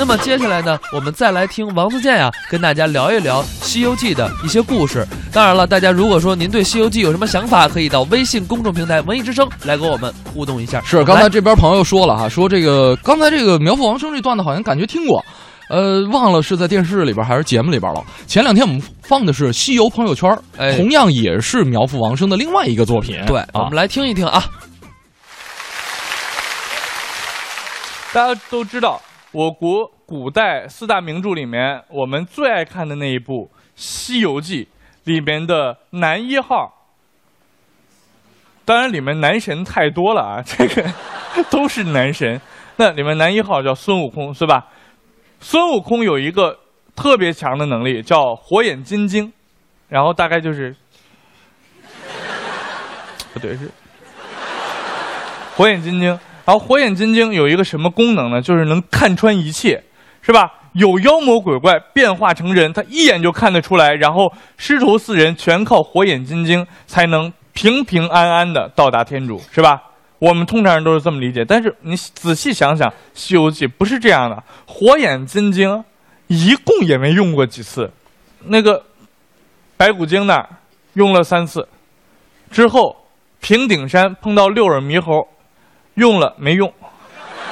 那么接下来呢，我们再来听王自健呀，跟大家聊一聊《西游记》的一些故事。当然了，大家如果说您对《西游记》有什么想法，可以到微信公众平台“文艺之声”来跟我们互动一下。是，刚才这边朋友说了哈，说这个刚才这个苗阜王声这段子好像感觉听过，呃，忘了是在电视里边还是节目里边了。前两天我们放的是《西游朋友圈》，哎同样也是苗阜王声的另外一个作品。对，啊我们来听一听啊。大家都知道，我国古代四大名著里面，我们最爱看的那一部《西游记》里面的男一号，当然里面男神太多了啊，这个 都是男神。那里面男一号叫孙悟空，是吧？孙悟空有一个特别强的能力，叫火眼金睛，然后大概就是，不对是火眼金睛。然后火眼金睛有一个什么功能呢？就是能看穿一切，是吧？有妖魔鬼怪变化成人，他一眼就看得出来。然后师徒四人全靠火眼金睛才能平平安安的到达天竺，是吧？我们通常人都是这么理解，但是你仔细想想，《西游记》不是这样的。火眼金睛一共也没用过几次，那个白骨精那儿用了三次，之后平顶山碰到六耳猕猴。用了没用，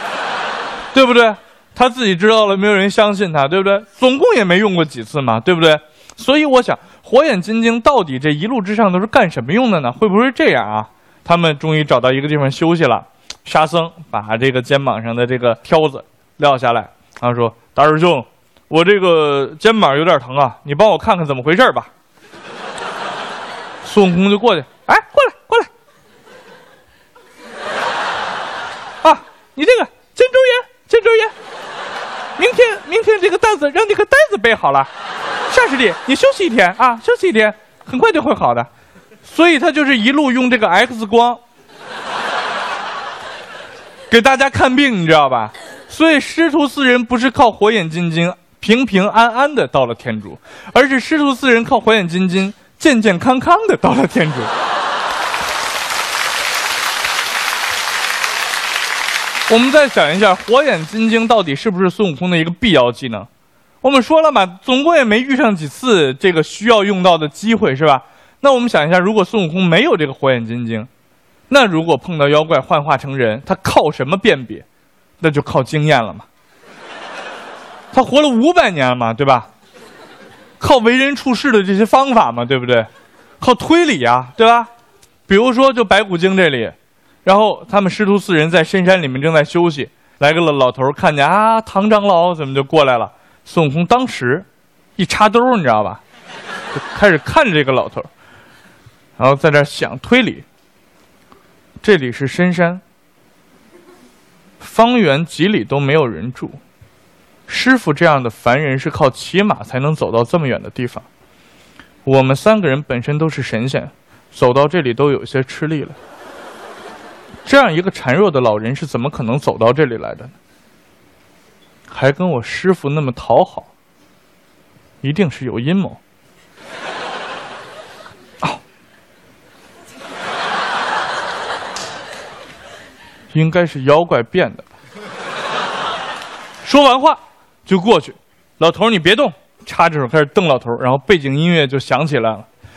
对不对？他自己知道了，没有人相信他，对不对？总共也没用过几次嘛，对不对？所以我想，火眼金睛到底这一路之上都是干什么用的呢？会不会这样啊？他们终于找到一个地方休息了，沙僧把这个肩膀上的这个挑子撂下来，他说：“大师兄，我这个肩膀有点疼啊，你帮我看看怎么回事吧。”孙悟空就过去，哎，过来，过来。啊，你这个肩周炎，肩周炎，明天明天这个担子让你个担子背好了，夏师弟，你休息一天啊，休息一天，很快就会好的。所以他就是一路用这个 X 光给大家看病，你知道吧？所以师徒四人不是靠火眼金睛平平安安的到了天竺，而是师徒四人靠火眼金睛健健康康的到了天竺。我们再想一下，火眼金睛到底是不是孙悟空的一个必要技能？我们说了嘛，总共也没遇上几次这个需要用到的机会，是吧？那我们想一下，如果孙悟空没有这个火眼金睛，那如果碰到妖怪幻化成人，他靠什么辨别？那就靠经验了嘛。他活了五百年了嘛，对吧？靠为人处事的这些方法嘛，对不对？靠推理呀、对吧？比如说，就白骨精这里。然后他们师徒四人在深山里面正在休息，来个老老头看见啊，唐长老怎么就过来了？孙悟空当时一插兜，你知道吧？就开始看着这个老头，然后在这想推理。这里是深山，方圆几里都没有人住，师傅这样的凡人是靠骑马才能走到这么远的地方。我们三个人本身都是神仙，走到这里都有些吃力了。这样一个孱弱的老人是怎么可能走到这里来的呢？还跟我师傅那么讨好，一定是有阴谋。哦，应该是妖怪变的。说完话就过去，老头你别动，插着手开始瞪老头，然后背景音乐就响起来了。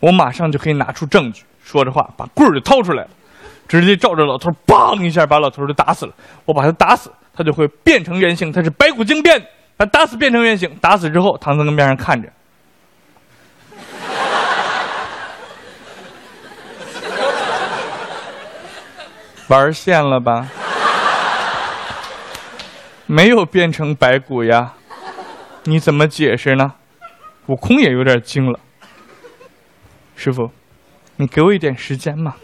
我马上就可以拿出证据。说着话，把棍儿就掏出来了，直接照着老头儿，梆一下把老头儿就打死了。我把他打死，他就会变成原形。他是白骨精变，把他打死变成原形。打死之后，唐僧跟边上看着，玩线了吧？没有变成白骨呀？你怎么解释呢？悟空也有点惊了。师傅，你给我一点时间嘛，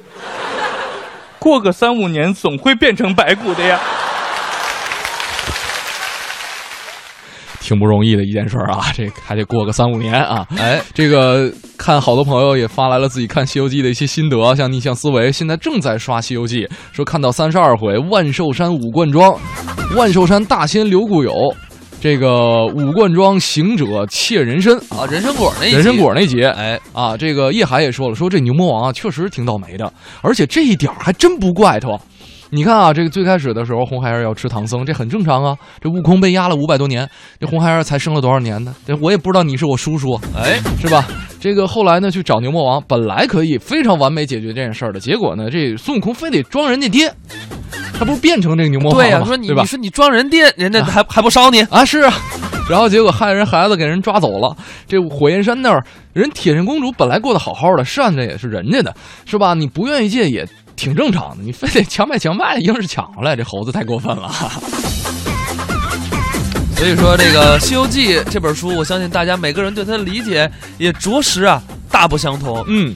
过个三五年总会变成白骨的呀。挺不容易的一件事儿啊，这还得过个三五年啊。哎，这个看好多朋友也发来了自己看《西游记》的一些心得，像逆向思维现在正在刷《西游记》，说看到三十二回万寿山五贯庄，万寿山大仙刘固有，这个五冠庄行者窃人参啊，人参果那人参果那节，哎，啊，这个叶海也说了，说这牛魔王啊确实挺倒霉的，而且这一点还真不怪他。你看啊，这个最开始的时候，红孩儿要吃唐僧，这很正常啊。这悟空被压了五百多年，这红孩儿才生了多少年呢？这我也不知道你是我叔叔，哎，是吧？这个后来呢，去找牛魔王，本来可以非常完美解决这件事儿的，结果呢，这孙悟空非得装人家爹，他不是变成这个牛魔王了吗？对吧说你你？说你装人爹，人家还还不烧你？啊，是啊，然后结果害人孩子给人抓走了。这火焰山那儿，人铁扇公主本来过得好好的，扇着也是人家的，是吧？你不愿意借也挺正常的，你非得强买强卖，硬是抢回来，这猴子太过分了。所以说，这个《西游记》这本书，我相信大家每个人对它的理解也着实啊大不相同。嗯，